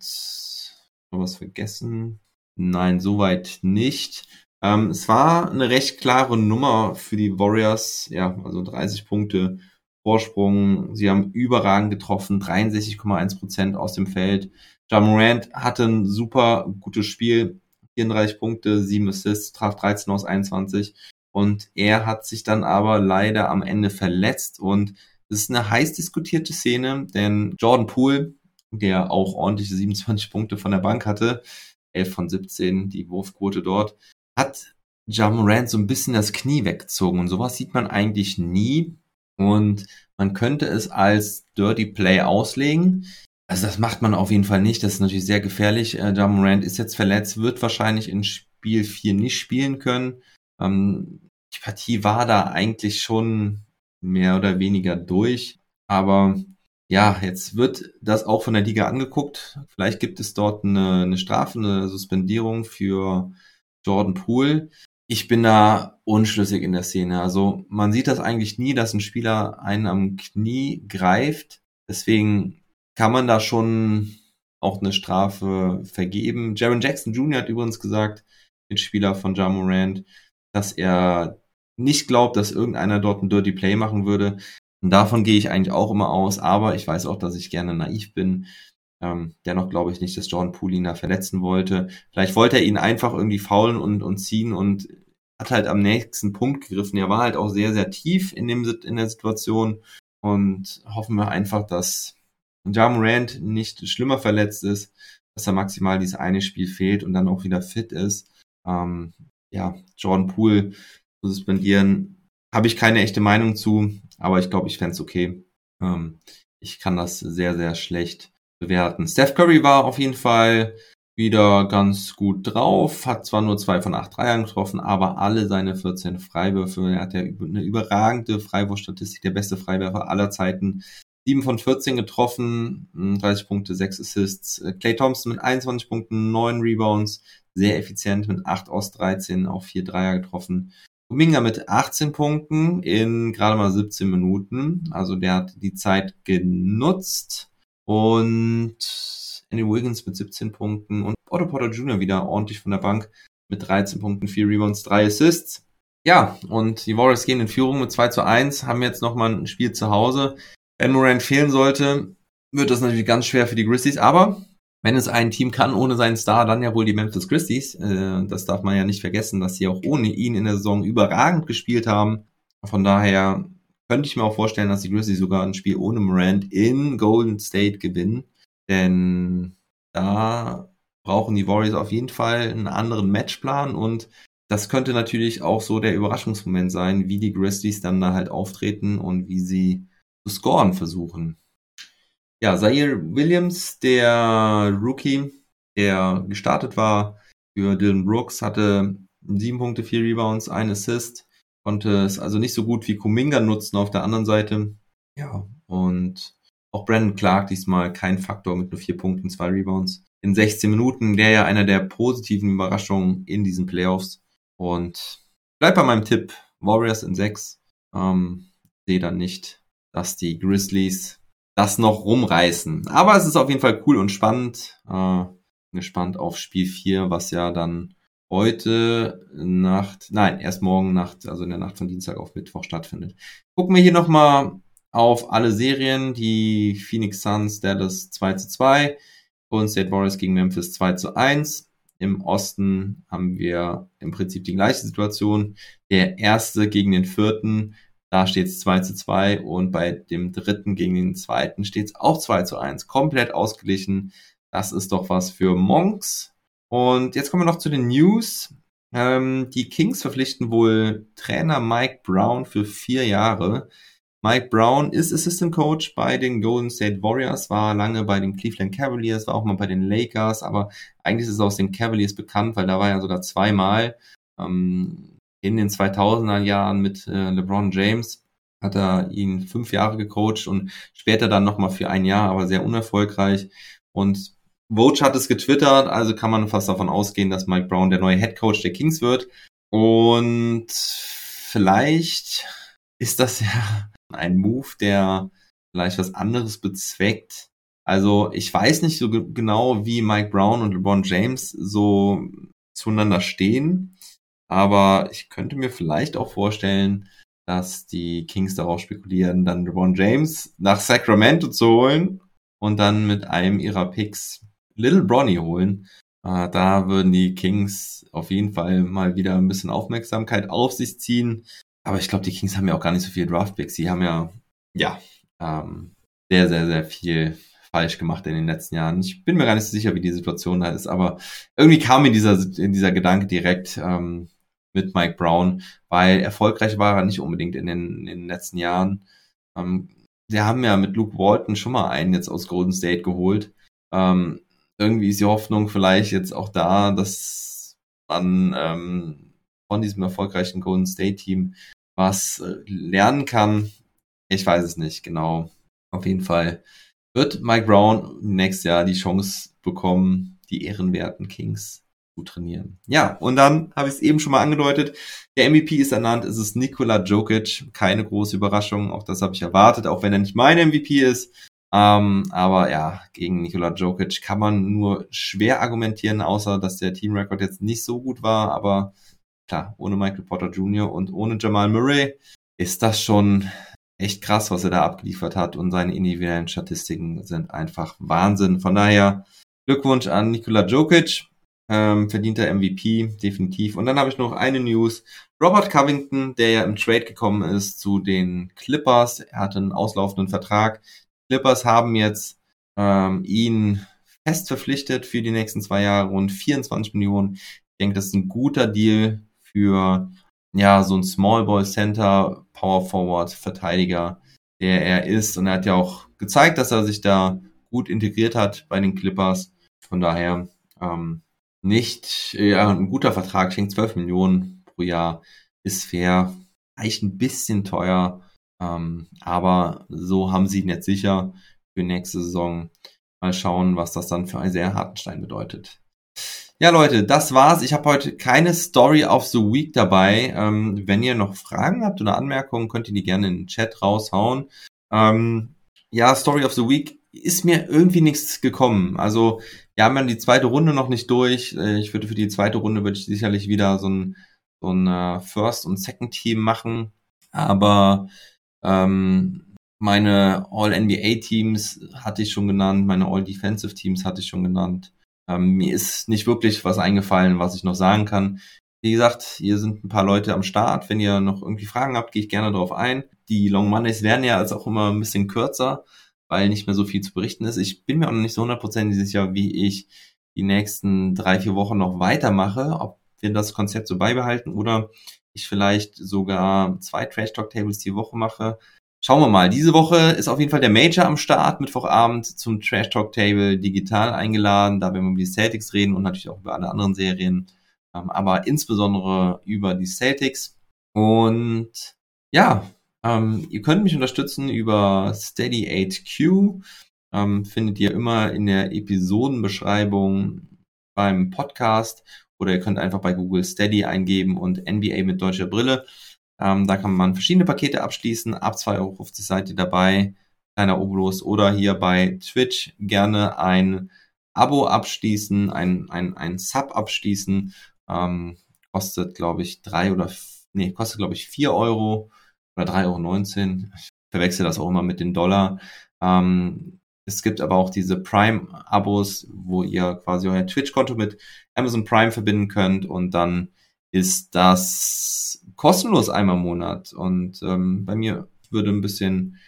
was vergessen? Nein, soweit nicht. Ähm, es war eine recht klare Nummer für die Warriors, ja, also 30 Punkte Vorsprung. Sie haben überragend getroffen, 63,1 Prozent aus dem Feld. John Morant hatte ein super gutes Spiel, 34 Punkte, 7 Assists, traf 13 aus 21. Und er hat sich dann aber leider am Ende verletzt. Und es ist eine heiß diskutierte Szene, denn Jordan Poole, der auch ordentliche 27 Punkte von der Bank hatte, 11 von 17, die Wurfquote dort, hat John Morant so ein bisschen das Knie weggezogen. Und sowas sieht man eigentlich nie. Und man könnte es als Dirty Play auslegen. Also das macht man auf jeden Fall nicht. Das ist natürlich sehr gefährlich. Äh, Morant ist jetzt verletzt, wird wahrscheinlich in Spiel 4 nicht spielen können. Ähm, die Partie war da eigentlich schon mehr oder weniger durch. Aber ja, jetzt wird das auch von der Liga angeguckt. Vielleicht gibt es dort eine, eine Strafe, eine Suspendierung für Jordan Poole ich bin da unschlüssig in der Szene. Also man sieht das eigentlich nie, dass ein Spieler einen am Knie greift. Deswegen kann man da schon auch eine Strafe vergeben. Jaron Jackson Jr. hat übrigens gesagt, Mitspieler von Ja Morant, dass er nicht glaubt, dass irgendeiner dort ein Dirty Play machen würde. Und davon gehe ich eigentlich auch immer aus. Aber ich weiß auch, dass ich gerne naiv bin. Ähm, dennoch glaube ich nicht, dass Jordan Poole ihn da verletzen wollte. Vielleicht wollte er ihn einfach irgendwie faulen und, und ziehen und hat halt am nächsten Punkt gegriffen. Er war halt auch sehr, sehr tief in, dem, in der Situation und hoffen wir einfach, dass Ja Morant nicht schlimmer verletzt ist, dass er maximal dieses eine Spiel fehlt und dann auch wieder fit ist. Ähm, ja, Jordan Poole zu suspendieren, habe ich keine echte Meinung zu, aber ich glaube, ich fände es okay. Ähm, ich kann das sehr, sehr schlecht bewerten. Steph Curry war auf jeden Fall wieder ganz gut drauf, hat zwar nur zwei von acht Dreiern getroffen, aber alle seine 14 Freiwürfe, er hat ja eine überragende Freiwurfstatistik, der beste Freiwerfer aller Zeiten. 7 von 14 getroffen, 30 Punkte, 6 Assists. Clay Thompson mit 21 Punkten, 9 Rebounds, sehr effizient mit 8 aus 13, auch 4 Dreier getroffen. Kuminga mit 18 Punkten in gerade mal 17 Minuten. Also der hat die Zeit genutzt. Und Andy Wiggins mit 17 Punkten und Otto Porter Jr. wieder ordentlich von der Bank mit 13 Punkten, 4 Rebounds, 3 Assists. Ja, und die Warriors gehen in Führung mit 2 zu 1, haben jetzt nochmal ein Spiel zu Hause. Wenn Morant fehlen sollte, wird das natürlich ganz schwer für die Grizzlies, aber wenn es ein Team kann ohne seinen Star, dann ja wohl die Memphis Grizzlies. Äh, das darf man ja nicht vergessen, dass sie auch ohne ihn in der Saison überragend gespielt haben. Von daher könnte ich mir auch vorstellen, dass die Grizzlies sogar ein Spiel ohne Morant in Golden State gewinnen. Denn da brauchen die Warriors auf jeden Fall einen anderen Matchplan und das könnte natürlich auch so der Überraschungsmoment sein, wie die Grizzlies dann da halt auftreten und wie sie scoren versuchen. Ja, Zaire Williams, der Rookie, der gestartet war für Dylan Brooks, hatte sieben Punkte, vier Rebounds, ein Assist, konnte es also nicht so gut wie Kuminga nutzen auf der anderen Seite. Ja, und auch Brandon Clark diesmal kein Faktor mit nur vier Punkten, zwei Rebounds in 16 Minuten, der ja einer der positiven Überraschungen in diesen Playoffs. Und bleib bei meinem Tipp, Warriors in sechs. Ähm, sehe dann nicht, dass die Grizzlies das noch rumreißen. Aber es ist auf jeden Fall cool und spannend. Äh, gespannt auf Spiel 4, was ja dann heute Nacht, nein, erst morgen Nacht, also in der Nacht von Dienstag auf Mittwoch stattfindet. Gucken wir hier nochmal auf alle Serien. Die Phoenix Suns, Dallas 2 zu 2, Golden State Warriors gegen Memphis 2 zu 1. Im Osten haben wir im Prinzip die gleiche Situation. Der erste gegen den vierten da steht es 2 zu 2 und bei dem dritten gegen den zweiten steht es auch 2 zu 1. Komplett ausgeglichen. Das ist doch was für Monks. Und jetzt kommen wir noch zu den News. Ähm, die Kings verpflichten wohl Trainer Mike Brown für vier Jahre. Mike Brown ist Assistant Coach bei den Golden State Warriors, war lange bei den Cleveland Cavaliers, war auch mal bei den Lakers, aber eigentlich ist es aus den Cavaliers bekannt, weil da war er sogar zweimal. Ähm, in den 2000er Jahren mit äh, LeBron James hat er ihn fünf Jahre gecoacht und später dann nochmal für ein Jahr, aber sehr unerfolgreich. Und Vogue hat es getwittert, also kann man fast davon ausgehen, dass Mike Brown der neue Head Coach der Kings wird. Und vielleicht ist das ja ein Move, der vielleicht was anderes bezweckt. Also ich weiß nicht so genau, wie Mike Brown und LeBron James so zueinander stehen. Aber ich könnte mir vielleicht auch vorstellen, dass die Kings darauf spekulieren, dann LeBron James nach Sacramento zu holen und dann mit einem ihrer Picks Little Bronny holen. Äh, da würden die Kings auf jeden Fall mal wieder ein bisschen Aufmerksamkeit auf sich ziehen. Aber ich glaube, die Kings haben ja auch gar nicht so viele Draftpicks. Sie haben ja, ja, ähm, sehr, sehr, sehr viel falsch gemacht in den letzten Jahren. Ich bin mir gar nicht so sicher, wie die Situation da ist, aber irgendwie kam mir dieser, dieser Gedanke direkt, ähm, mit Mike Brown, weil erfolgreich war er nicht unbedingt in den, in den letzten Jahren. Ähm, wir haben ja mit Luke Walton schon mal einen jetzt aus Golden State geholt. Ähm, irgendwie ist die Hoffnung vielleicht jetzt auch da, dass man ähm, von diesem erfolgreichen Golden State Team was äh, lernen kann. Ich weiß es nicht genau. Auf jeden Fall wird Mike Brown nächstes Jahr die Chance bekommen, die ehrenwerten Kings zu trainieren. Ja, und dann habe ich es eben schon mal angedeutet. Der MVP ist ernannt, es ist Nikola Jokic. Keine große Überraschung, auch das habe ich erwartet, auch wenn er nicht mein MVP ist. Ähm, aber ja, gegen Nikola Jokic kann man nur schwer argumentieren, außer dass der Teamrekord jetzt nicht so gut war. Aber klar, ohne Michael Potter Jr. und ohne Jamal Murray ist das schon echt krass, was er da abgeliefert hat. Und seine individuellen Statistiken sind einfach Wahnsinn. Von daher Glückwunsch an Nikola Jokic. Ähm, verdienter MVP, definitiv. Und dann habe ich noch eine News. Robert Covington, der ja im Trade gekommen ist zu den Clippers. Er hatte einen auslaufenden Vertrag. Clippers haben jetzt ähm, ihn fest verpflichtet für die nächsten zwei Jahre, rund 24 Millionen. Ich denke, das ist ein guter Deal für ja so ein Small Ball Center, Power Forward, Verteidiger, der er ist. Und er hat ja auch gezeigt, dass er sich da gut integriert hat bei den Clippers. Von daher ähm, nicht ja, ein guter Vertrag, schenkt 12 Millionen pro Jahr, ist fair, vielleicht ein bisschen teuer, ähm, aber so haben sie ihn jetzt sicher für nächste Saison. Mal schauen, was das dann für Isaiah Hartenstein bedeutet. Ja, Leute, das war's. Ich habe heute keine Story of the Week dabei. Ähm, wenn ihr noch Fragen habt oder Anmerkungen, könnt ihr die gerne in den Chat raushauen. Ähm, ja, Story of the Week ist mir irgendwie nichts gekommen. Also, wir haben ja die zweite Runde noch nicht durch. Äh, ich würde für die zweite Runde würde ich sicherlich wieder so ein, so ein uh, First- und Second-Team machen. Aber ähm, meine All-NBA-Teams hatte ich schon genannt, meine All-Defensive-Teams hatte ich schon genannt. Ähm, mir ist nicht wirklich was eingefallen, was ich noch sagen kann. Wie gesagt, hier sind ein paar Leute am Start. Wenn ihr noch irgendwie Fragen habt, gehe ich gerne darauf ein. Die Long Mondays werden ja als auch immer ein bisschen kürzer, weil nicht mehr so viel zu berichten ist. Ich bin mir auch noch nicht so hundertprozentig sicher, wie ich die nächsten drei, vier Wochen noch weitermache, ob wir das Konzept so beibehalten oder ich vielleicht sogar zwei Trash Talk Tables die Woche mache. Schauen wir mal. Diese Woche ist auf jeden Fall der Major am Start, Mittwochabend zum Trash Talk Table digital eingeladen. Da werden wir über die Celtics reden und natürlich auch über alle anderen Serien, ähm, aber insbesondere über die Celtics. Und ja, ähm, ihr könnt mich unterstützen über Steady 8Q. Ähm, findet ihr immer in der Episodenbeschreibung beim Podcast oder ihr könnt einfach bei Google Steady eingeben und NBA mit deutscher Brille. Ähm, da kann man verschiedene Pakete abschließen. Ab 2,50 Euro seid ihr dabei. Kleiner Obolus. Oder hier bei Twitch gerne ein Abo abschließen, ein, ein, ein Sub abschließen. Ähm, kostet, glaube ich, drei oder, nee, kostet, glaube ich, vier Euro oder 3,19 Euro. Ich verwechsel das auch immer mit den Dollar. Ähm, es gibt aber auch diese Prime-Abos, wo ihr quasi euer Twitch-Konto mit Amazon Prime verbinden könnt und dann ist das kostenlos einmal im Monat. Und ähm, bei mir würde ein bisschen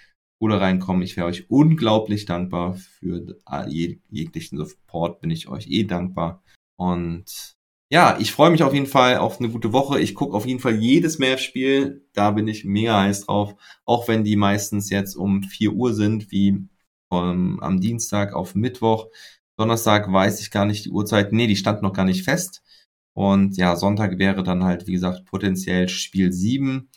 Kohle reinkommen. Ich wäre euch unglaublich dankbar für jeg jeglichen Support, bin ich euch eh dankbar. Und ja, ich freue mich auf jeden Fall auf eine gute Woche. Ich gucke auf jeden Fall jedes Mavs-Spiel. Da bin ich mega heiß drauf. Auch wenn die meistens jetzt um 4 Uhr sind, wie um, am Dienstag auf Mittwoch. Donnerstag weiß ich gar nicht die Uhrzeit. Nee, die stand noch gar nicht fest. Und ja, Sonntag wäre dann halt, wie gesagt, potenziell Spiel 7.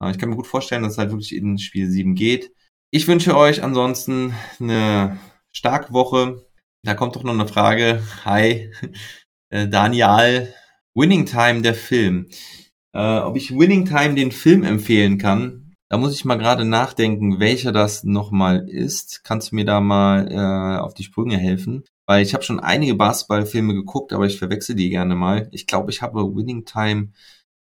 Äh, ich kann mir gut vorstellen, dass es halt wirklich in Spiel 7 geht. Ich wünsche euch ansonsten eine starke Woche. Da kommt doch noch eine Frage. Hi, äh, Daniel. Winning Time, der Film. Äh, ob ich Winning Time den Film empfehlen kann, da muss ich mal gerade nachdenken, welcher das nochmal ist. Kannst du mir da mal äh, auf die Sprünge helfen? Weil ich habe schon einige Basketballfilme geguckt, aber ich verwechsel die gerne mal. Ich glaube, ich habe Winning Time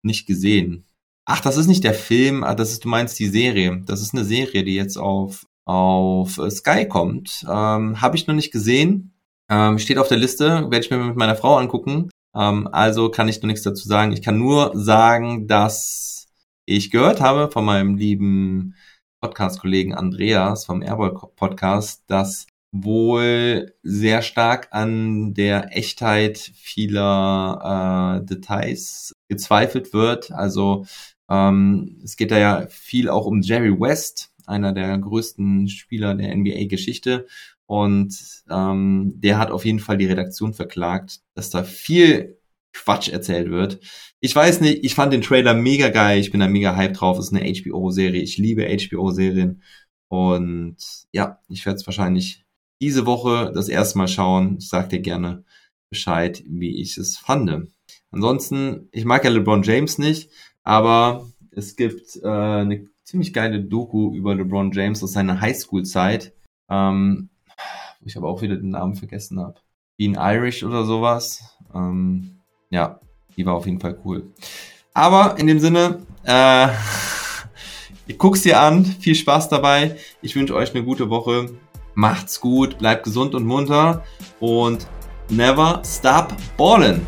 nicht gesehen. Ach, das ist nicht der Film, ah, das ist, du meinst die Serie. Das ist eine Serie, die jetzt auf, auf äh, Sky kommt. Ähm, habe ich noch nicht gesehen. Ähm, steht auf der Liste, werde ich mir mit meiner Frau angucken. Ähm, also kann ich noch nichts dazu sagen. Ich kann nur sagen, dass ich gehört habe von meinem lieben Podcast-Kollegen Andreas vom Airball Podcast, dass wohl sehr stark an der Echtheit vieler äh, Details gezweifelt wird. Also ähm, es geht da ja viel auch um Jerry West, einer der größten Spieler der NBA-Geschichte. Und ähm, der hat auf jeden Fall die Redaktion verklagt, dass da viel Quatsch erzählt wird. Ich weiß nicht, ich fand den Trailer mega geil, ich bin da mega hype drauf, es ist eine HBO-Serie, ich liebe HBO-Serien. Und ja, ich werde es wahrscheinlich diese Woche das erste Mal schauen. Ich sag dir gerne Bescheid, wie ich es fand. Ansonsten, ich mag ja LeBron James nicht, aber es gibt äh, eine ziemlich geile Doku über LeBron James aus seiner Highschool-Zeit, ähm, wo ich aber auch wieder den Namen vergessen habe. Being Irish oder sowas. Ähm, ja, die war auf jeden Fall cool. Aber in dem Sinne, äh, ihr guckt dir an, viel Spaß dabei. Ich wünsche euch eine gute Woche. Macht's gut, bleibt gesund und munter und never stop ballin'.